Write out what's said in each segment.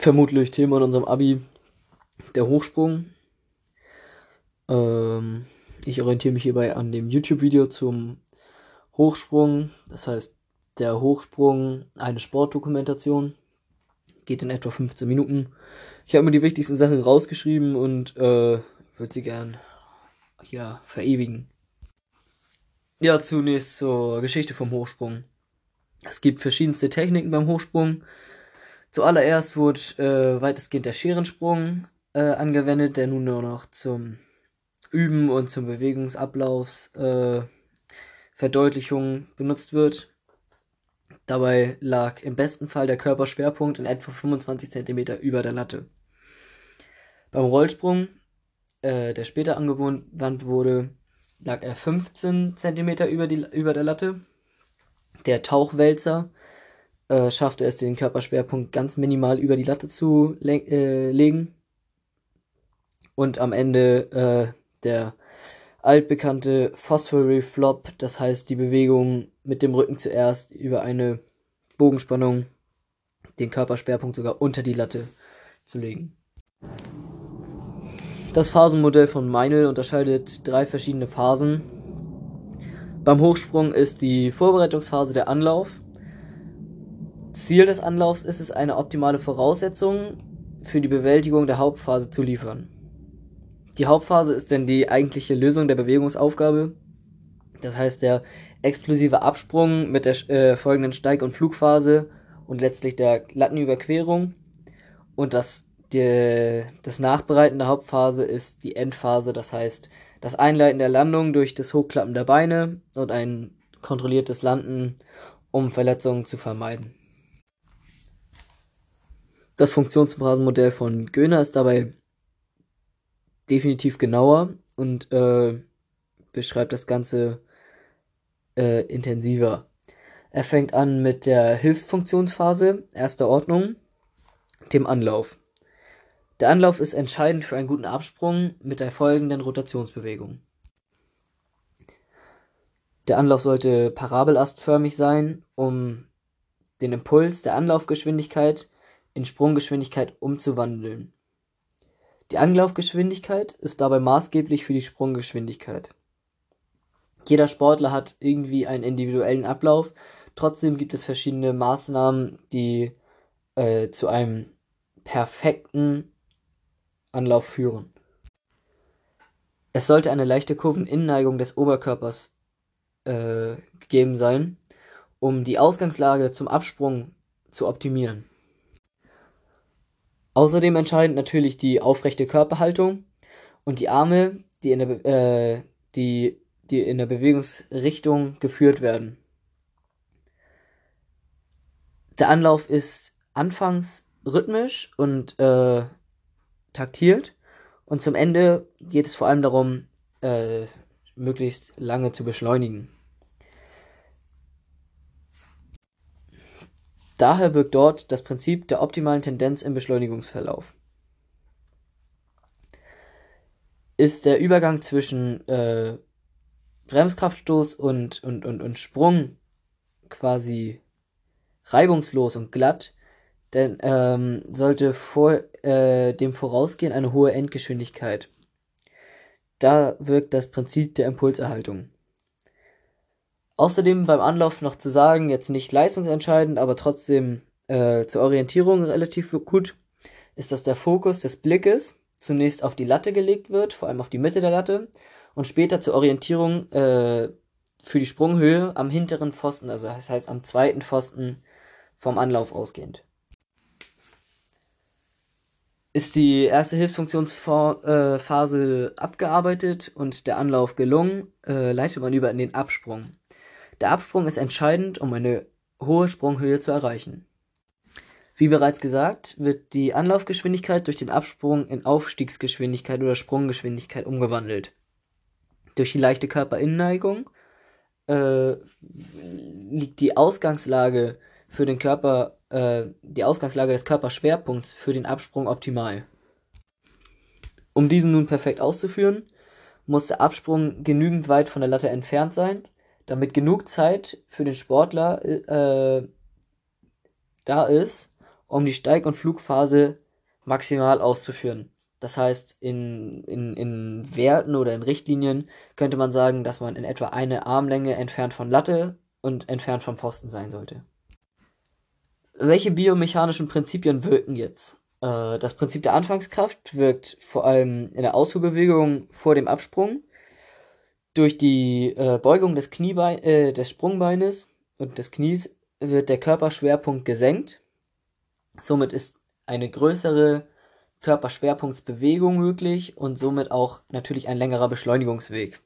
vermutlich Thema in unserem Abi, der Hochsprung. Ähm, ich orientiere mich hierbei an dem YouTube-Video zum Hochsprung. Das heißt, der Hochsprung, eine Sportdokumentation. Geht in etwa 15 Minuten. Ich habe mir die wichtigsten Sachen rausgeschrieben und äh, würde sie gern hier verewigen. Ja, zunächst zur Geschichte vom Hochsprung. Es gibt verschiedenste Techniken beim Hochsprung. Zuallererst wurde äh, weitestgehend der Scherensprung äh, angewendet, der nun nur noch zum Üben und zum Bewegungsablaufs äh, Verdeutlichung benutzt wird. Dabei lag im besten Fall der Körperschwerpunkt in etwa 25 cm über der Latte. Beim Rollsprung, äh, der später angewandt wurde, lag er 15 cm über, über der Latte. Der Tauchwälzer äh, schaffte es, den Körperschwerpunkt ganz minimal über die Latte zu le äh, legen. Und am Ende äh, der altbekannte Phosphory Flop, das heißt die Bewegung mit dem Rücken zuerst über eine Bogenspannung den Körperschwerpunkt sogar unter die Latte zu legen. Das Phasenmodell von Meinl unterscheidet drei verschiedene Phasen. Beim Hochsprung ist die Vorbereitungsphase der Anlauf. Ziel des Anlaufs ist es, eine optimale Voraussetzung für die Bewältigung der Hauptphase zu liefern. Die Hauptphase ist dann die eigentliche Lösung der Bewegungsaufgabe. Das heißt, der explosive Absprung mit der äh, folgenden Steig- und Flugphase und letztlich der Lattenüberquerung. Und das, die, das Nachbereiten der Hauptphase ist die Endphase, das heißt das Einleiten der Landung durch das Hochklappen der Beine und ein kontrolliertes Landen, um Verletzungen zu vermeiden. Das Funktionsphasenmodell von Göhner ist dabei definitiv genauer und äh, beschreibt das Ganze äh, intensiver. Er fängt an mit der Hilfsfunktionsphase erster Ordnung, dem Anlauf. Der Anlauf ist entscheidend für einen guten Absprung mit der folgenden Rotationsbewegung. Der Anlauf sollte parabelastförmig sein, um den Impuls der Anlaufgeschwindigkeit in Sprunggeschwindigkeit umzuwandeln. Die Anlaufgeschwindigkeit ist dabei maßgeblich für die Sprunggeschwindigkeit. Jeder Sportler hat irgendwie einen individuellen Ablauf, trotzdem gibt es verschiedene Maßnahmen, die äh, zu einem perfekten Anlauf führen. Es sollte eine leichte Kurveninnenneigung des Oberkörpers äh, gegeben sein, um die Ausgangslage zum Absprung zu optimieren. Außerdem entscheidend natürlich die aufrechte Körperhaltung und die Arme, die in der, äh, die, die in der Bewegungsrichtung geführt werden. Der Anlauf ist anfangs rhythmisch und äh, taktiert und zum Ende geht es vor allem darum, äh, möglichst lange zu beschleunigen. Daher wirkt dort das Prinzip der optimalen Tendenz im Beschleunigungsverlauf. Ist der Übergang zwischen äh, Bremskraftstoß und, und, und, und Sprung quasi reibungslos und glatt, dann ähm, sollte vor äh, dem vorausgehen eine hohe Endgeschwindigkeit. Da wirkt das Prinzip der Impulserhaltung. Außerdem beim Anlauf noch zu sagen, jetzt nicht leistungsentscheidend, aber trotzdem äh, zur Orientierung relativ gut, ist, dass der Fokus des Blickes zunächst auf die Latte gelegt wird, vor allem auf die Mitte der Latte, und später zur Orientierung äh, für die Sprunghöhe am hinteren Pfosten, also das heißt am zweiten Pfosten vom Anlauf ausgehend. Ist die erste Hilfsfunktionsphase abgearbeitet und der Anlauf gelungen, äh, leitet man über in den Absprung. Der Absprung ist entscheidend, um eine hohe Sprunghöhe zu erreichen. Wie bereits gesagt, wird die Anlaufgeschwindigkeit durch den Absprung in Aufstiegsgeschwindigkeit oder Sprunggeschwindigkeit umgewandelt. Durch die leichte Körperinnenneigung äh, liegt die Ausgangslage für den Körper, äh, die Ausgangslage des Körperschwerpunkts für den Absprung optimal. Um diesen nun perfekt auszuführen, muss der Absprung genügend weit von der Latte entfernt sein damit genug Zeit für den Sportler äh, da ist, um die Steig- und Flugphase maximal auszuführen. Das heißt, in, in, in Werten oder in Richtlinien könnte man sagen, dass man in etwa eine Armlänge entfernt von Latte und entfernt vom Pfosten sein sollte. Welche biomechanischen Prinzipien wirken jetzt? Äh, das Prinzip der Anfangskraft wirkt vor allem in der Ausfuhrbewegung vor dem Absprung durch die äh, Beugung des, Kniebein, äh, des Sprungbeines und des Knies wird der Körperschwerpunkt gesenkt. Somit ist eine größere Körperschwerpunktsbewegung möglich und somit auch natürlich ein längerer Beschleunigungsweg.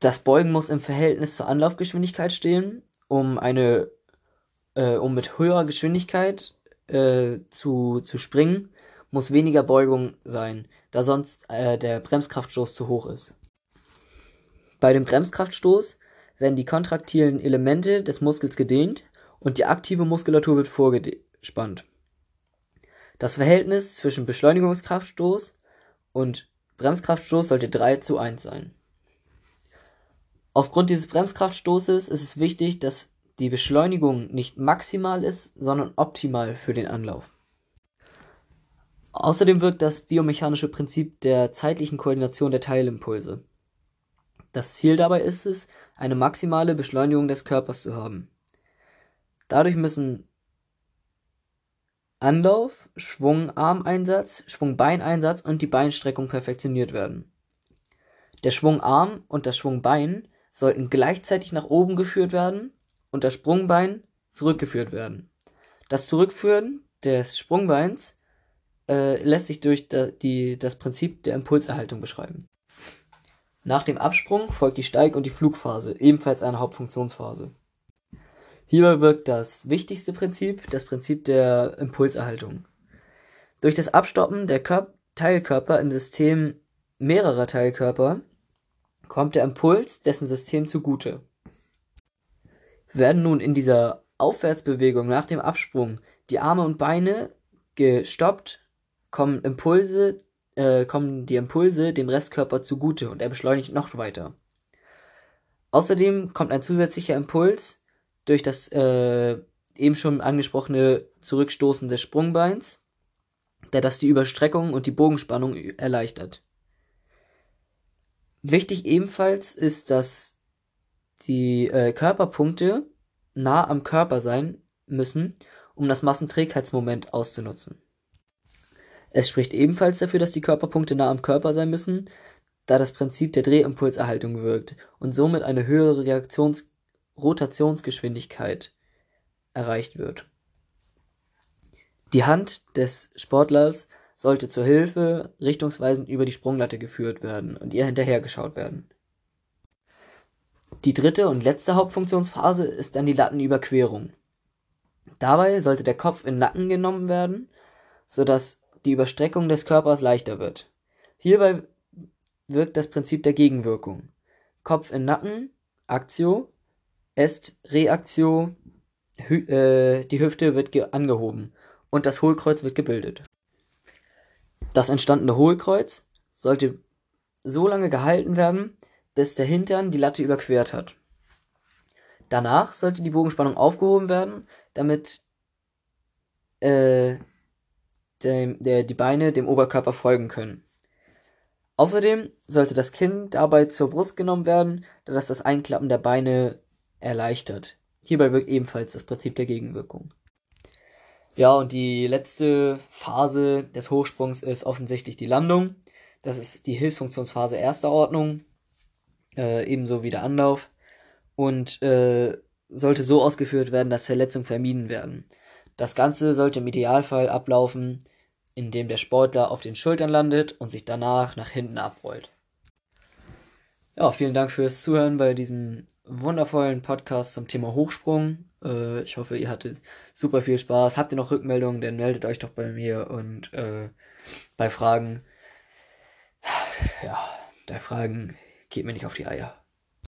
Das Beugen muss im Verhältnis zur Anlaufgeschwindigkeit stehen, um eine, äh, um mit höherer Geschwindigkeit äh, zu, zu springen, muss weniger Beugung sein, da sonst äh, der Bremskraftstoß zu hoch ist. Bei dem Bremskraftstoß werden die kontraktilen Elemente des Muskels gedehnt und die aktive Muskulatur wird vorgespannt. Das Verhältnis zwischen Beschleunigungskraftstoß und Bremskraftstoß sollte 3 zu 1 sein. Aufgrund dieses Bremskraftstoßes ist es wichtig, dass die Beschleunigung nicht maximal ist, sondern optimal für den Anlauf. Außerdem wirkt das biomechanische Prinzip der zeitlichen Koordination der Teilimpulse. Das Ziel dabei ist es, eine maximale Beschleunigung des Körpers zu haben. Dadurch müssen Anlauf, Schwungarmeinsatz, Schwungbeineinsatz und die Beinstreckung perfektioniert werden. Der Schwungarm und das Schwungbein sollten gleichzeitig nach oben geführt werden und das Sprungbein zurückgeführt werden. Das Zurückführen des Sprungbeins äh, lässt sich durch da, die, das Prinzip der Impulserhaltung beschreiben. Nach dem Absprung folgt die Steig- und die Flugphase, ebenfalls eine Hauptfunktionsphase. Hierbei wirkt das wichtigste Prinzip, das Prinzip der Impulserhaltung. Durch das Abstoppen der Kör Teilkörper im System mehrerer Teilkörper kommt der Impuls dessen System zugute. Werden nun in dieser Aufwärtsbewegung nach dem Absprung die Arme und Beine gestoppt, kommen Impulse, äh, kommen die Impulse dem Restkörper zugute und er beschleunigt noch weiter. Außerdem kommt ein zusätzlicher Impuls durch das äh, eben schon angesprochene Zurückstoßen des Sprungbeins, der das die Überstreckung und die Bogenspannung erleichtert. Wichtig ebenfalls ist, dass die äh, Körperpunkte nah am Körper sein müssen, um das Massenträgheitsmoment auszunutzen. Es spricht ebenfalls dafür, dass die Körperpunkte nah am Körper sein müssen, da das Prinzip der Drehimpulserhaltung wirkt und somit eine höhere Reaktions Rotationsgeschwindigkeit erreicht wird. Die Hand des Sportlers sollte zur Hilfe richtungsweisend über die Sprunglatte geführt werden und ihr hinterhergeschaut werden. Die dritte und letzte Hauptfunktionsphase ist dann die Lattenüberquerung. Dabei sollte der Kopf in Nacken genommen werden, sodass die Überstreckung des Körpers leichter wird. Hierbei wirkt das Prinzip der Gegenwirkung. Kopf in Nacken, Aktio, Est Reaktio, Hü äh, die Hüfte wird angehoben und das Hohlkreuz wird gebildet. Das entstandene Hohlkreuz sollte so lange gehalten werden, bis der Hintern die Latte überquert hat. Danach sollte die Bogenspannung aufgehoben werden, damit äh, der, der, die Beine dem Oberkörper folgen können. Außerdem sollte das Kinn dabei zur Brust genommen werden, da das das Einklappen der Beine erleichtert. Hierbei wirkt ebenfalls das Prinzip der Gegenwirkung. Ja, und die letzte Phase des Hochsprungs ist offensichtlich die Landung. Das ist die Hilfsfunktionsphase erster Ordnung, äh, ebenso wie der Anlauf. Und äh, sollte so ausgeführt werden, dass Verletzungen vermieden werden. Das Ganze sollte im Idealfall ablaufen, indem der Sportler auf den Schultern landet und sich danach nach hinten abrollt. Ja, vielen Dank fürs Zuhören bei diesem wundervollen Podcast zum Thema Hochsprung. Äh, ich hoffe, ihr hattet super viel Spaß. Habt ihr noch Rückmeldungen, dann meldet euch doch bei mir und äh, bei Fragen, ja, bei Fragen geht mir nicht auf die Eier.